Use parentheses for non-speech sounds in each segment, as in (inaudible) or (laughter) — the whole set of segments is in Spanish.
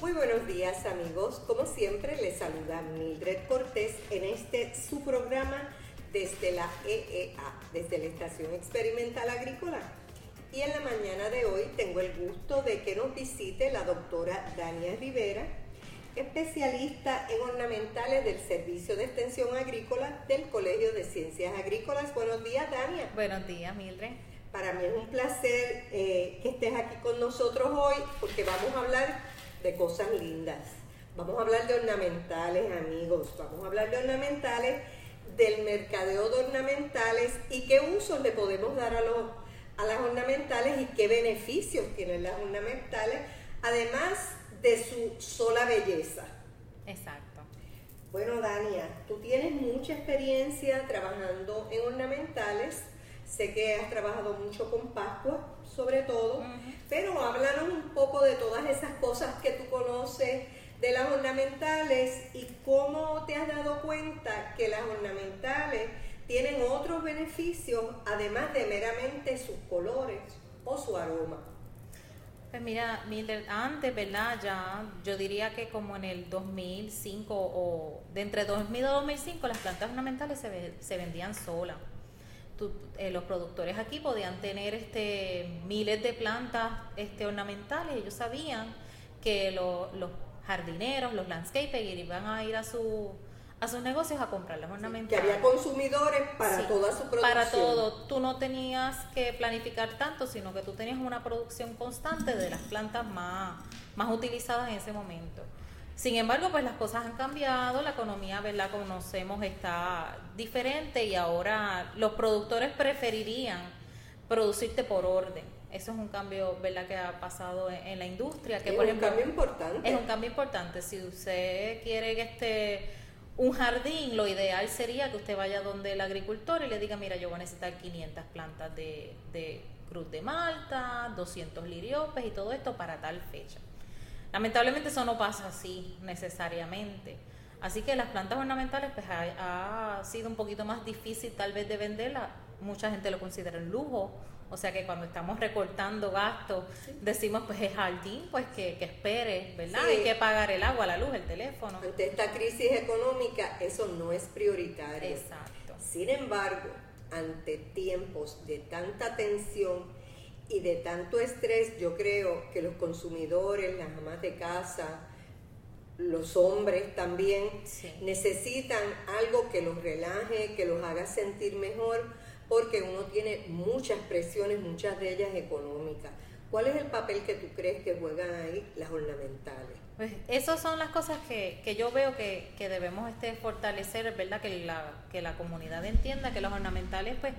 Muy buenos días amigos, como siempre les saluda Mildred Cortés en este su programa desde la EEA, desde la Estación Experimental Agrícola. Y en la mañana de hoy tengo el gusto de que nos visite la doctora Dania Rivera, especialista en ornamentales del Servicio de Extensión Agrícola del Colegio de Ciencias Agrícolas. Buenos días, Dania. Buenos días, Mildred. Para mí es un placer eh, que estés aquí con nosotros hoy porque vamos a hablar de cosas lindas. Vamos a hablar de ornamentales, amigos. Vamos a hablar de ornamentales, del mercadeo de ornamentales y qué usos le podemos dar a, los, a las ornamentales y qué beneficios tienen las ornamentales, además de su sola belleza. Exacto. Bueno, Dania, tú tienes mucha experiencia trabajando en ornamentales. Sé que has trabajado mucho con Pascua, sobre todo, pero háblanos un poco de todas esas cosas que tú conoces de las ornamentales y cómo te has dado cuenta que las ornamentales tienen otros beneficios además de meramente sus colores o su aroma. Pues mira, Mildred, antes, ¿verdad? Ya yo diría que como en el 2005 o de entre 2000 y 2005 las plantas ornamentales se, ve- se vendían solas. Eh, los productores aquí podían tener este miles de plantas este, ornamentales. Ellos sabían que lo- los jardineros, los landscapers iban a ir a su a sus negocios a comprar las Que ornamentales. había consumidores para Sí, toda su producción. Para todo. Tú no tenías que planificar tanto, sino que tú tenías una producción constante de las plantas más, más utilizadas en ese momento. Sin embargo, pues las cosas han cambiado, la economía, ¿verdad? Conocemos está diferente y ahora los productores preferirían producirte por orden. Eso es un cambio, ¿verdad? Que ha pasado en, en la industria. Que Es por un ejemplo, cambio importante. es un cambio importante. Si usted quiere que esté un jardín, lo ideal sería que usted vaya donde el agricultor y le diga, mira, yo voy a necesitar 500 plantas de, cruz de Malta, 200 liriopes y todo esto para tal fecha. Lamentablemente eso no pasa así necesariamente. Así que las plantas ornamentales pues ha sido un poquito más difícil tal vez de venderla. Mucha gente lo considera un lujo. O sea que cuando estamos recortando gastos, decimos pues es jardín, pues que, que espere, ¿verdad? Sí. Hay que pagar el agua, la luz, el teléfono. Ante esta crisis económica, eso no es prioritario. Exacto. Sin embargo, ante tiempos de tanta tensión y de tanto estrés, yo creo que los consumidores, las amas de casa, los hombres también, Sí. necesitan algo que los relaje, que los haga sentir mejor, porque uno tiene muchas presiones, muchas de ellas económicas. ¿Cuál es el papel que tú crees que juegan ahí las ornamentales? Pues esas son las cosas que, que yo veo que, que debemos este fortalecer, ¿verdad? Que la, que la comunidad entienda que los ornamentales pues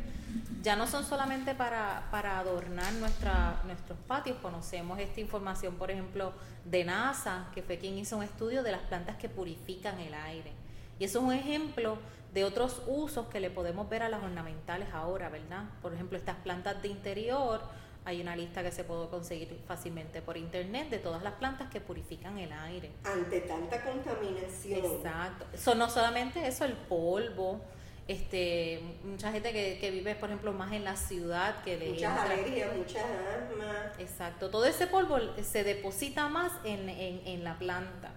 ya no son solamente para, para adornar nuestra, nuestros patios. Conocemos esta información, por ejemplo, de NASA, que fue quien hizo un estudio de las plantas que purifican el aire. Y eso es un ejemplo de otros usos que le podemos ver a las ornamentales ahora, ¿verdad? Por ejemplo, estas plantas de interior, hay una lista que se puede conseguir fácilmente por internet de todas las plantas que purifican el aire. Ante tanta contaminación, Exacto. Son no solamente eso, el polvo, este, mucha gente que, que vive, por ejemplo, más en la ciudad, que le muchas alergias, muchas asmas, Exacto. Todo ese polvo se deposita más en, en, en la planta.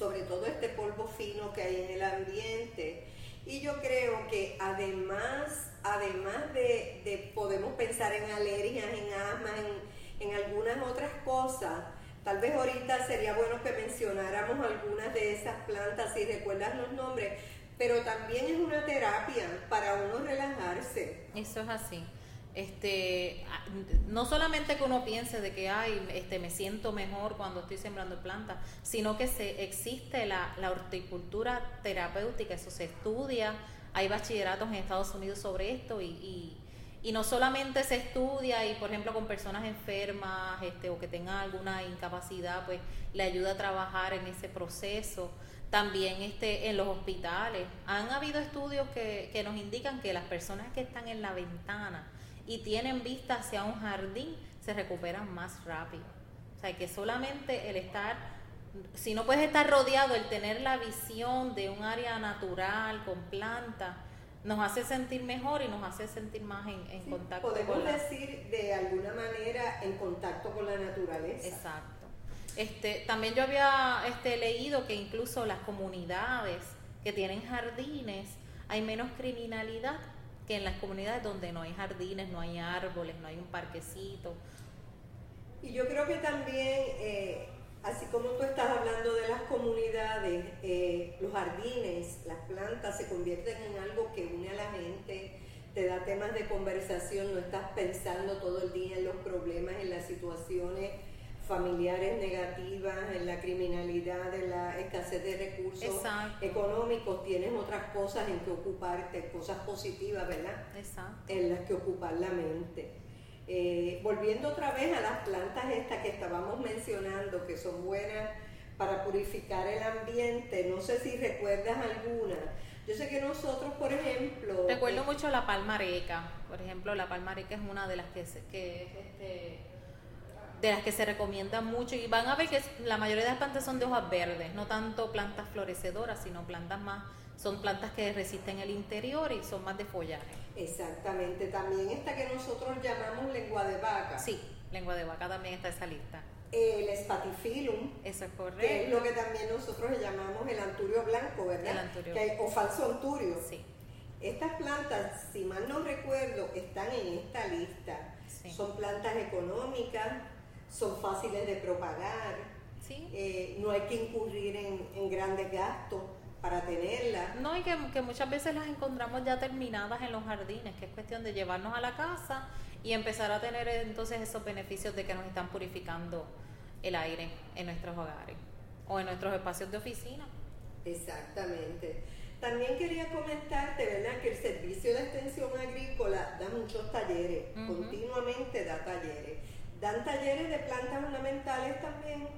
Sobre todo este polvo fino que hay en el ambiente. Y yo creo que además, además de, de podemos pensar en alergias, en asma, en, en algunas otras cosas, tal vez ahorita sería bueno que mencionáramos algunas de esas plantas, si recuerdas los nombres, pero también es una terapia para uno relajarse. Eso es así. Este, no solamente que uno piense de que ay, este, me siento mejor cuando estoy sembrando plantas, sino que se existe la, la horticultura terapéutica, eso se estudia, hay bachilleratos en Estados Unidos sobre esto y, y, y no solamente se estudia y por ejemplo con personas enfermas este, o que tengan alguna incapacidad, pues le ayuda a trabajar en ese proceso. También este, en los hospitales. Han habido estudios que, que nos indican que las personas que están en la ventana y tienen vista hacia un jardín se recuperan más rápido. O sea, que solamente el estar si no puedes estar rodeado, el tener la visión de un área natural con plantas, nos hace sentir mejor y nos hace sentir más en, en contacto podemos con decir de alguna manera en contacto con la naturaleza. Exacto. Este, también yo había este, leído que incluso las comunidades que tienen jardines hay menos criminalidad que en las comunidades donde no hay jardines, no hay árboles, no hay un parquecito. Y yo creo que también eh, Así como tú estás hablando de las comunidades, eh, los jardines, las plantas se convierten en algo que une a la gente, te da temas de conversación, no estás pensando todo el día en los problemas, en las situaciones familiares negativas, en la criminalidad, en la escasez de recursos económicos, tienes otras cosas en que ocuparte, cosas positivas, ¿verdad? Exacto. En las que ocupar la mente. Eh, volviendo otra vez a las plantas estas que estábamos mencionando, que son buenas para purificar el ambiente, no sé si recuerdas alguna. Yo sé que nosotros, por ejemplo... Recuerdo eh, mucho la palmareca, por ejemplo, la palmareca es una de las que, que este, de las que se recomienda mucho y van a ver que la mayoría de las plantas son de hojas verdes, no tanto plantas florecedoras, sino plantas más, son plantas que resisten el interior y son más de follaje. Exactamente, también esta que nosotros llamamos lengua de vaca. Sí, lengua de vaca también está esa lista. El espatifilum. Eso es correcto. Que es lo que también nosotros llamamos el anturio blanco, ¿verdad? El anturio. o falso anturio. Sí. Estas plantas, si mal no recuerdo, están en esta lista. Son plantas económicas, son fáciles de propagar. Sí. Eh, no hay que incurrir en, en grandes gastos para tenerla. No, y que, muchas veces las encontramos ya terminadas en los jardines, que es cuestión de llevarnos a la casa y empezar a tener entonces esos beneficios de que nos están purificando el aire en nuestros hogares o en nuestros espacios de oficina. Exactamente. También quería comentarte, ¿verdad?, que el Servicio de Extensión Agrícola da muchos talleres, continuamente da talleres. Dan talleres de plantas ornamentales también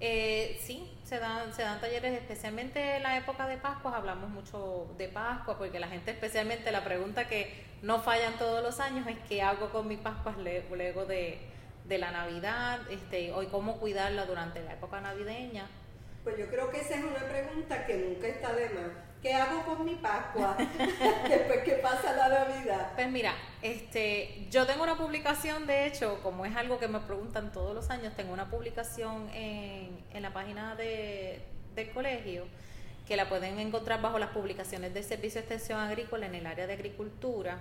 eh, sí, se dan, se dan talleres, especialmente en la época de Pascua, hablamos mucho de Pascua, porque la gente especialmente la pregunta que no fallan todos los años es qué hago con mi Pascua luego de, de la Navidad, este, hoy cómo cuidarla durante la época navideña. Pues yo creo que esa es una pregunta que nunca está de más. ¿Qué hago con mi Pascua (laughs) después que pasa la Navidad? Pues mira, este, yo tengo una publicación, de hecho, como es algo que me preguntan todos los años, tengo una publicación en, en la página de, del colegio que la pueden encontrar bajo las publicaciones del Servicio de Extensión Agrícola en el área de agricultura.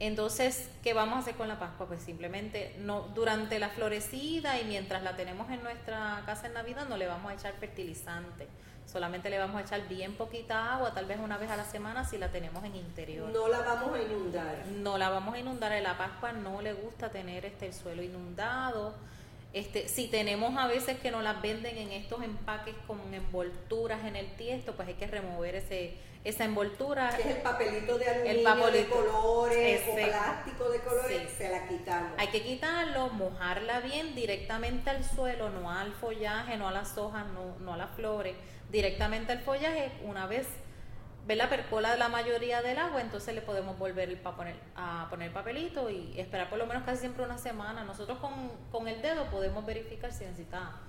Entonces, ¿qué vamos a hacer con la Pascua? Pues simplemente no, durante la florecida y mientras la tenemos en nuestra casa en Navidad no le vamos a echar fertilizante Solamente le vamos a echar bien poquita agua, tal vez una vez a la semana si la tenemos en interior. No la vamos a inundar. No la vamos a inundar. En la Pascua no le gusta tener este el suelo inundado. Este, si tenemos a veces que nos las venden en estos empaques con envolturas en el tiesto, pues hay que remover ese esa envoltura. Que es el papelito de aluminio de colores o plástico de colores, se la quitamos. Hay que quitarlo, mojarla bien directamente al suelo, no al follaje, no a las hojas, no, no a las flores directamente al follaje, una vez ve la percola la mayoría del agua, entonces le podemos volver a poner, a poner papelito y esperar por lo menos casi siempre una semana. Nosotros con, el dedo podemos verificar si necesita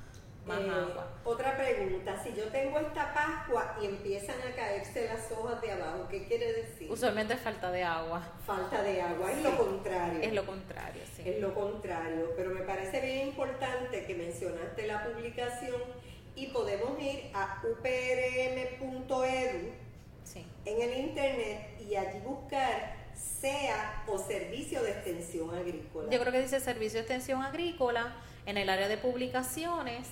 más eh, agua. Otra pregunta, si yo tengo esta Pascua y empiezan a caerse las hojas de abajo, ¿qué quiere decir? Usualmente es falta de agua. Falta de agua, es lo contrario. Es lo contrario, sí. Es lo contrario, pero me parece bien importante que mencionaste la publicación y podemos ir a uprm.edu en el internet y allí buscar SEA o Servicio de Extensión Agrícola. Yo creo que dice Servicio de Extensión Agrícola en el área de publicaciones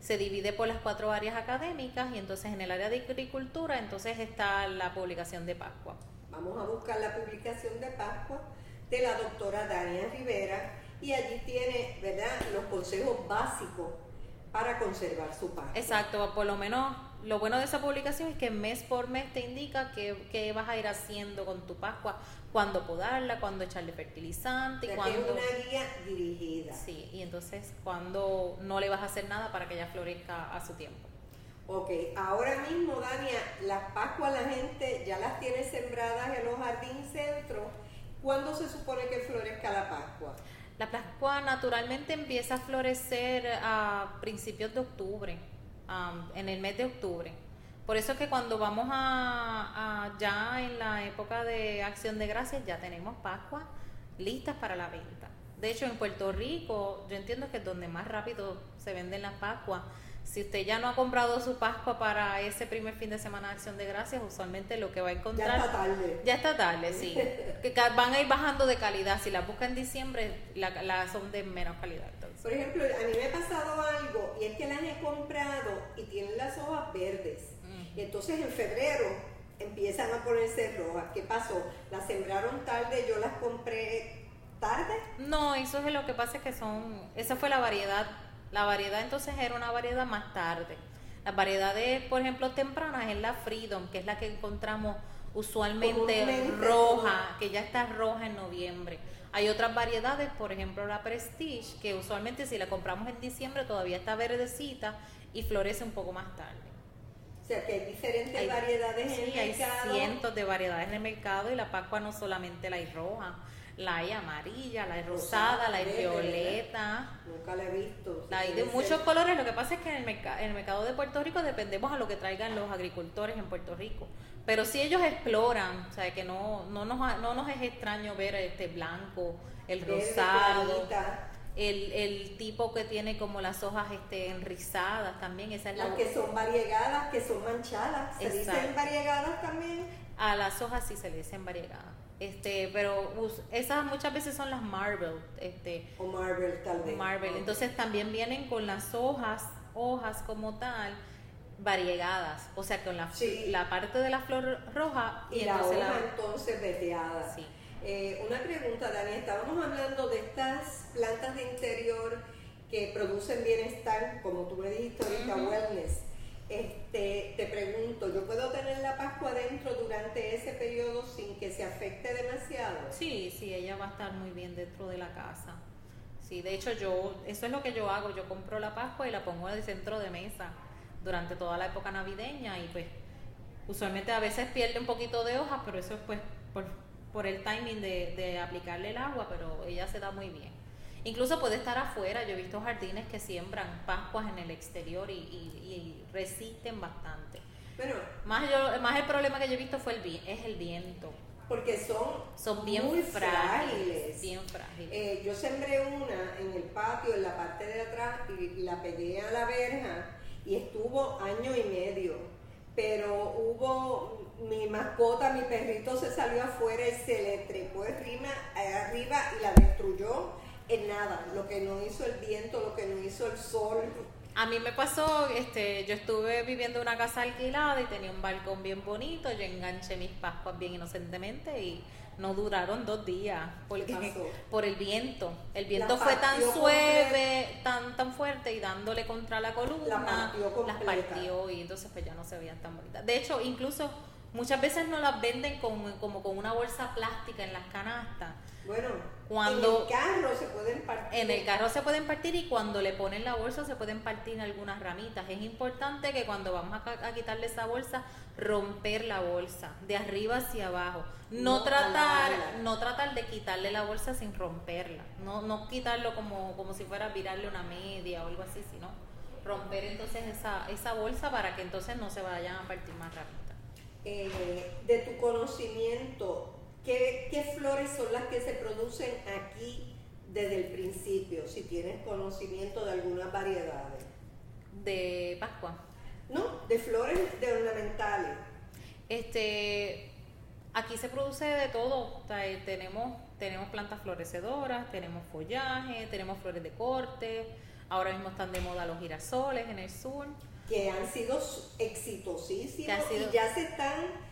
se divide por las cuatro áreas académicas y entonces en el área de agricultura entonces está la publicación de Pascua. Vamos a buscar la publicación de Pascua de la doctora Dania Rivera y allí tiene, ¿verdad?, los consejos básicos para conservar su paz. Exacto, por lo menos lo bueno de esa publicación es que mes por mes te indica qué, vas a ir haciendo con tu Pascua, cuándo podarla, cuándo echarle fertilizante, o cuándo... es una guía dirigida. Sí, y entonces cuando no le vas a hacer nada para que ella florezca a su tiempo. Ok, ahora mismo, Dania, las Pascuas la gente ya las tiene sembradas en los jardines centros. ¿Cuándo se supone que florezca la Pascua? La Pascua naturalmente empieza a florecer a principios de octubre. en el mes de octubre. Por eso es que cuando vamos a, ya en la época de acción de gracias ya tenemos Pascua listas para la venta. De hecho, en Puerto Rico, yo entiendo que es donde más rápido se venden las Pascuas. Si usted ya no ha comprado su Pascua para ese primer fin de semana de Acción de Gracias, usualmente lo que va a encontrar. Ya está tarde. Ya está tarde, sí. (laughs) que van a ir bajando de calidad. Si las busca en diciembre, la, son de menos calidad. Por ejemplo, a mí me ha pasado algo y es que las he comprado y tienen las hojas verdes. Y entonces en febrero empiezan a ponerse rojas. ¿Qué pasó? Las sembraron tarde, yo las compré tarde. No, eso es lo que pasa es que son, esa fue la variedad. La variedad entonces era una variedad más tarde. Las variedades, por ejemplo, tempranas es la Freedom, que es la que encontramos usualmente roja, que ya está roja en noviembre. Hay otras variedades, por ejemplo la Prestige, que usualmente si la compramos en diciembre todavía está verdecita y florece un poco más tarde. O sea que hay diferentes variedades en el mercado. Hay cientos de variedades en el mercado y la Pascua no solamente la hay roja, la hay amarilla, la hay rosada, la hay violeta. Nunca la he visto. La hay de muchos colores. Lo que pasa es que en el, en el mercado de Puerto Rico dependemos a lo que traigan los agricultores en Puerto Rico. Pero si ellos exploran, o sea, que no, no, nos, no nos es extraño ver este blanco, el rosado el, el tipo que tiene como las hojas este, enrizadas también. Esa es las que son variegadas, que son manchadas. ¿Se dicen variegadas también? A las hojas sí se le dicen variegadas. Este, pero esas muchas veces son las Marvel. Este, o Marvel tal vez. Marvel. Entonces también vienen con las hojas, hojas como tal, variegadas. O sea, con la, la parte de la flor roja y, la hoja entonces veteada. Sí. Eh, una pregunta, Dani. Estábamos hablando de estas plantas de interior que producen bienestar, como tú me dijiste ahorita, wellness. Este, te pregunto, ¿yo puedo tener la Pascua dentro ese periodo sin que se afecte demasiado? Sí, sí, ella va a estar muy bien dentro de la casa. Sí, de hecho yo, eso es lo que yo hago, yo compro la Pascua y la pongo el centro de mesa durante toda la época navideña y pues usualmente a veces pierde un poquito de hojas, pero eso es pues por el timing de, aplicarle el agua, pero ella se da muy bien. Incluso puede estar afuera, yo he visto jardines que siembran pascuas en el exterior y, resisten bastante. Pero más, yo, más el problema que yo he visto fue el es el viento. Porque son, son bien muy frágiles. Bien frágiles. Eh, yo sembré una en el patio, en la parte de atrás, y la pegué a la verja y estuvo año y medio. Pero hubo mi mascota, mi perrito se salió afuera y se le trepó arriba, arriba y la destruyó en nada. Lo que no hizo el viento, lo que no hizo el sol. A mí me pasó, este, yo estuve viviendo en una casa alquilada y tenía un balcón bien bonito, yo enganché mis pascuas bien inocentemente y no duraron dos días porque por el viento. El viento fue tan suave, tan tan fuerte y dándole contra la columna, las partió y entonces pues ya no se veían tan bonitas. De hecho, incluso Muchas veces no las venden como, como con una bolsa plástica en las canastas. Bueno, cuando, en el carro se pueden partir. En el carro se pueden partir y cuando le ponen la bolsa se pueden partir algunas ramitas. Es importante que cuando vamos a, quitarle esa bolsa, romper la bolsa de arriba hacia abajo. No, tratar, no tratar de quitarle la bolsa sin romperla. No, no quitarlo como, como si fuera virarle una media o algo así, sino romper entonces esa, esa bolsa para que entonces no se vayan a partir más rápido. Eh, de tu conocimiento, ¿qué, ¿qué, flores son las que se producen aquí desde el principio? Si tienes conocimiento de algunas variedades. De Pascua. No, de flores de ornamentales. Este, aquí se produce de todo. Eh, tenemos, tenemos plantas florecedoras, tenemos follaje, tenemos flores de corte. Ahora mismo están de moda los girasoles en el sur que han sido exitosísimos y ya se están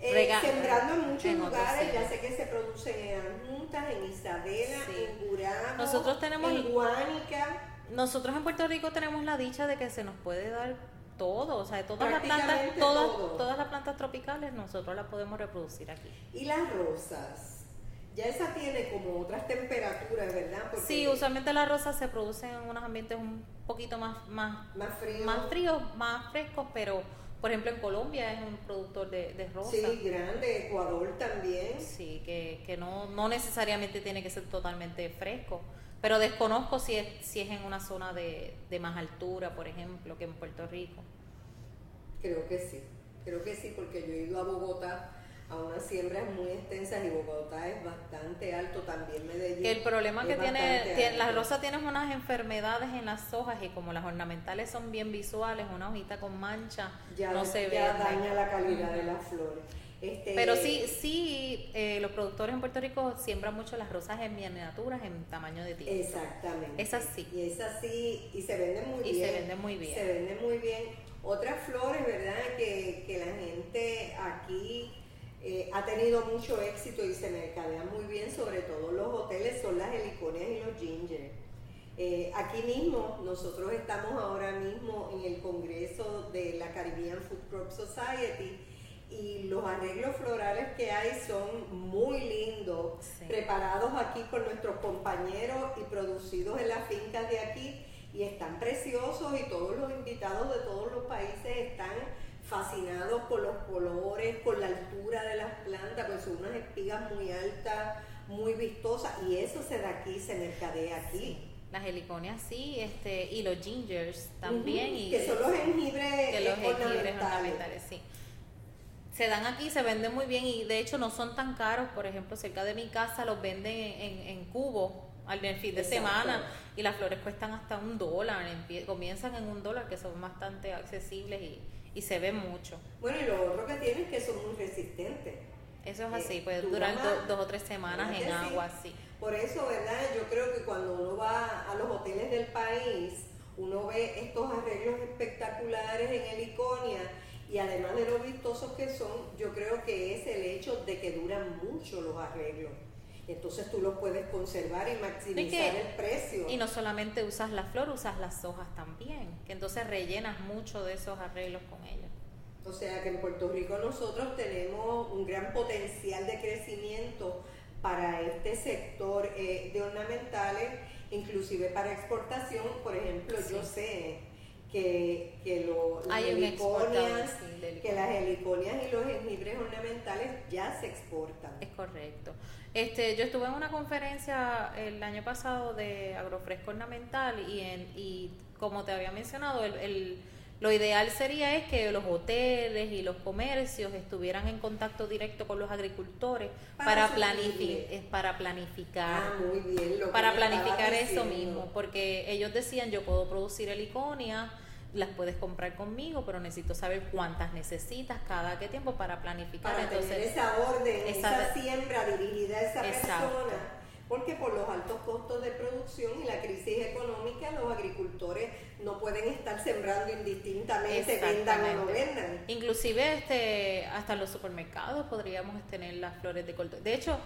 eh, sembrando en muchos lugares. Ya sé que se producen en Juntas, en Isabela, en Gurano, nosotros tenemos, en Guánica. Nosotros en Puerto Rico tenemos la dicha de que se nos puede dar todo, o sea, todas las plantas, todas, todas las plantas tropicales nosotros las podemos reproducir aquí. Y las rosas. Ya esa tiene como otras temperaturas, ¿verdad? sí, usualmente las rosas se producen en unos ambientes un poquito más, más, más, fríos. más fríos, más frescos, pero por ejemplo en Colombia es un productor de, de rosas. Sí, grande, Ecuador también. Sí, que, que no, no necesariamente tiene que ser totalmente fresco, pero desconozco si es, si es en una zona de, de más altura, por ejemplo, que en Puerto Rico. Creo que sí, creo que sí, porque yo he ido a Bogotá a unas siembras muy extensas y Bogotá es bastante alto, también Medellín. El problema que tiene, tiene la rosa tiene unas enfermedades en las hojas y como las ornamentales son bien visuales, una hojita con mancha, ya, no se ve. Ya daña la calidad de las flores. Este, Pero sí, sí, eh, los productores en Puerto Rico siembran mucho las rosas en miniaturas en tamaño de tierra. Exactamente. Es así. Y es así, y se venden muy bien. Y se venden muy bien. Se venden muy bien. Otras flores, ¿verdad? Que, que la gente aquí eh, ha tenido mucho éxito y se mercadea muy bien, sobre todo los hoteles, son las heliconias y los ginger. Eh, aquí mismo, nosotros estamos ahora mismo en el Congreso de la Caribbean Food Crop Society y los arreglos florales que hay son muy lindos, preparados aquí por nuestros compañeros y producidos en las fincas de aquí y están preciosos y todos los invitados de todos los países están fascinados por los colores, por la altura de las plantas, pues son unas espigas muy altas, muy vistosas y eso se da aquí, se mercadea aquí. Las heliconias sí, este, y los gingers también. y que son los jengibres, que los jengibres ornamentales. sí. Se dan aquí, se venden muy bien y de hecho no son tan caros. Por ejemplo, cerca de mi casa los venden en, en, cubo al fin de semana y las flores cuestan hasta un dólar, comienzan en un dólar que son bastante accesibles y, y se ve mucho. Bueno, y lo otro que tiene es que son muy resistentes. Eso es así, puede durar dos o tres semanas en agua, sí. Por eso, ¿verdad? Yo creo que cuando uno va a los hoteles del país, uno ve estos arreglos espectaculares en Heliconia y además de lo vistosos que son, yo creo que es el hecho de que duran mucho los arreglos. Entonces tú los puedes conservar y maximizar el precio. Y no solamente usas la flor, usas las hojas también, que entonces rellenas mucho de esos arreglos con ellos. O sea que en Puerto Rico nosotros tenemos un gran potencial de crecimiento para este sector eh, de ornamentales, inclusive para exportación. Por ejemplo, yo sé que, que, las heliconias, que las heliconias y los jengibres ornamentales ya se exportan. Es correcto. Este, yo estuve en una conferencia el año pasado de agrofresco ornamental y, en, y como te había mencionado, el, lo ideal sería es que los hoteles y los comercios estuvieran en contacto directo con los agricultores para, planificar, para planificar, ah, para planificar eso mismo, porque ellos decían yo puedo producir heliconia las puedes comprar conmigo, pero necesito saber cuántas necesitas, cada qué tiempo para planificar. Para Entonces, tener esa orden, esa, siembra dirigida a esa persona. Porque por los altos costos de producción y la crisis económica, los agricultores no pueden estar sembrando indistintamente, vendan o no vendan. Inclusive este, hasta en los supermercados podríamos tener las flores de corto. De hecho,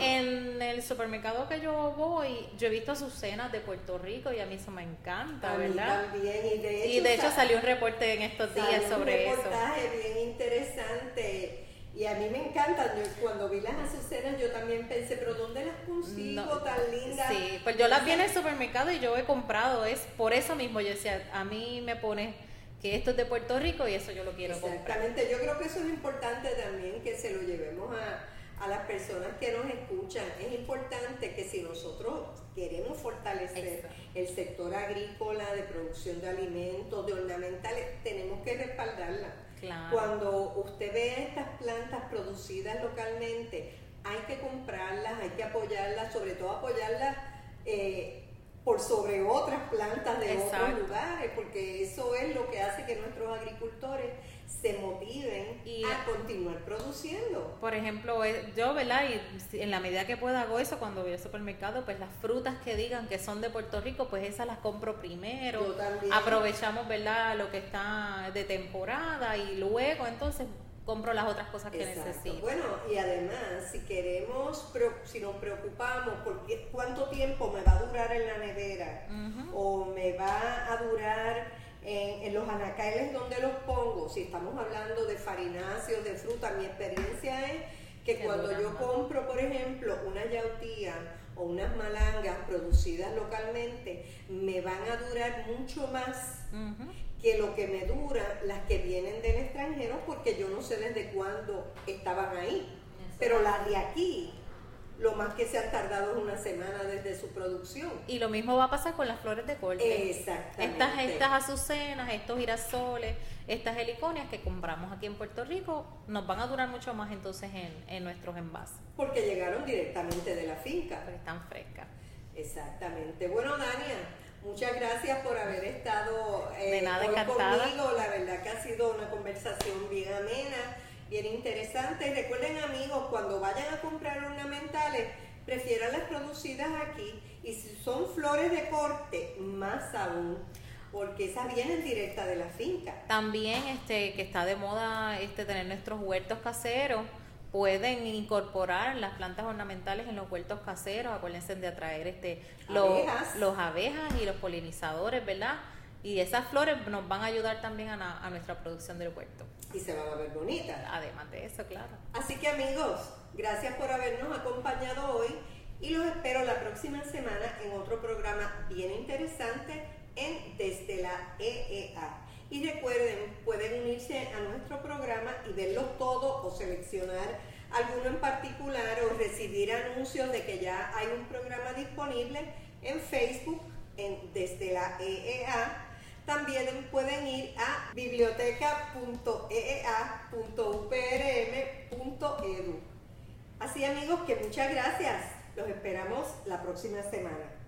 en el supermercado que yo voy, yo he visto azucenas de Puerto Rico y a mí eso me encanta, ¿verdad? y de hecho, salió un reporte en estos días sobre eso. Un reportaje bien interesante. Y a mí me encantan. cuando vi las azucenas, yo también pensé, pero ¿dónde las consigo tan lindas? Sí, pues yo las vi en el supermercado y yo he comprado. Es por eso mismo. Yo decía, a mí me pone que esto es de Puerto Rico y eso yo lo quiero Exactamente. Yo creo que eso es importante también que se lo llevemos a a las personas que nos escuchan, es importante que si nosotros queremos fortalecer el sector agrícola, de producción de alimentos, de ornamentales, tenemos que respaldarla. Cuando usted ve estas plantas producidas localmente, hay que comprarlas, hay que apoyarlas, sobre todo apoyarlas eh, por sobre otras plantas de otros lugares, porque eso es lo que hace que nuestros agricultores se motiven y, a continuar produciendo. Por ejemplo, eh, yo, ¿verdad? Y en la medida que pueda hago eso cuando voy al supermercado, pues las frutas que digan que son de Puerto Rico, pues esas las compro primero. Aprovechamos, ¿verdad? Lo que está de temporada y luego entonces compro las otras cosas que necesito. Bueno, y además, si queremos, si nos preocupamos por cuánto tiempo me va a durar en la nevera o me va a durar en, los anaqueles donde los pongo, si estamos hablando de farináceos, de fruta, mi experiencia es que cuando yo compro, por ejemplo, una yautía o unas malangas producidas localmente, me van a durar mucho más que lo que me dura las que vienen del extranjero, porque yo no sé desde cuándo estaban ahí. Pero las de aquí lo más que se han tardado es una semana desde su producción. Y lo mismo va a pasar con las flores de corte. Exactamente. Estas, estas azucenas, estos girasoles, estas heliconias que compramos aquí en Puerto Rico, nos van a durar mucho más entonces en, en nuestros envases. Porque llegaron directamente de la finca. Porque están frescas. Exactamente. Bueno, Dania, muchas gracias por haber estado De nada, hoy conmigo. La verdad que ha sido una conversación bien amena, bien interesante. Recuerden, amigos, cuando vayan a comprar ornamentales, prefieran las producidas aquí. Y si son flores de corte, más aún, porque esas vienen directas de la finca. También este que está de moda este tener nuestros huertos caseros, pueden incorporar las plantas ornamentales en los huertos caseros, acuérdense de atraer este los Abejas. los abejas y los polinizadores, ¿verdad? Y esas flores nos van a ayudar también a, na- a nuestra producción del huerto. Y se van a ver bonitas. Además de eso, claro. Así que amigos, gracias por habernos acompañado hoy y los espero la próxima semana en otro programa bien interesante en Desde la EEA. Y recuerden, pueden unirse a nuestro programa y verlo todo o seleccionar alguno en particular o recibir anuncios de que ya hay un programa disponible en Facebook en Desde la EEA. También pueden ir a biblioteca.eea.uprm.edu. Así amigos que muchas gracias. Los esperamos la próxima semana.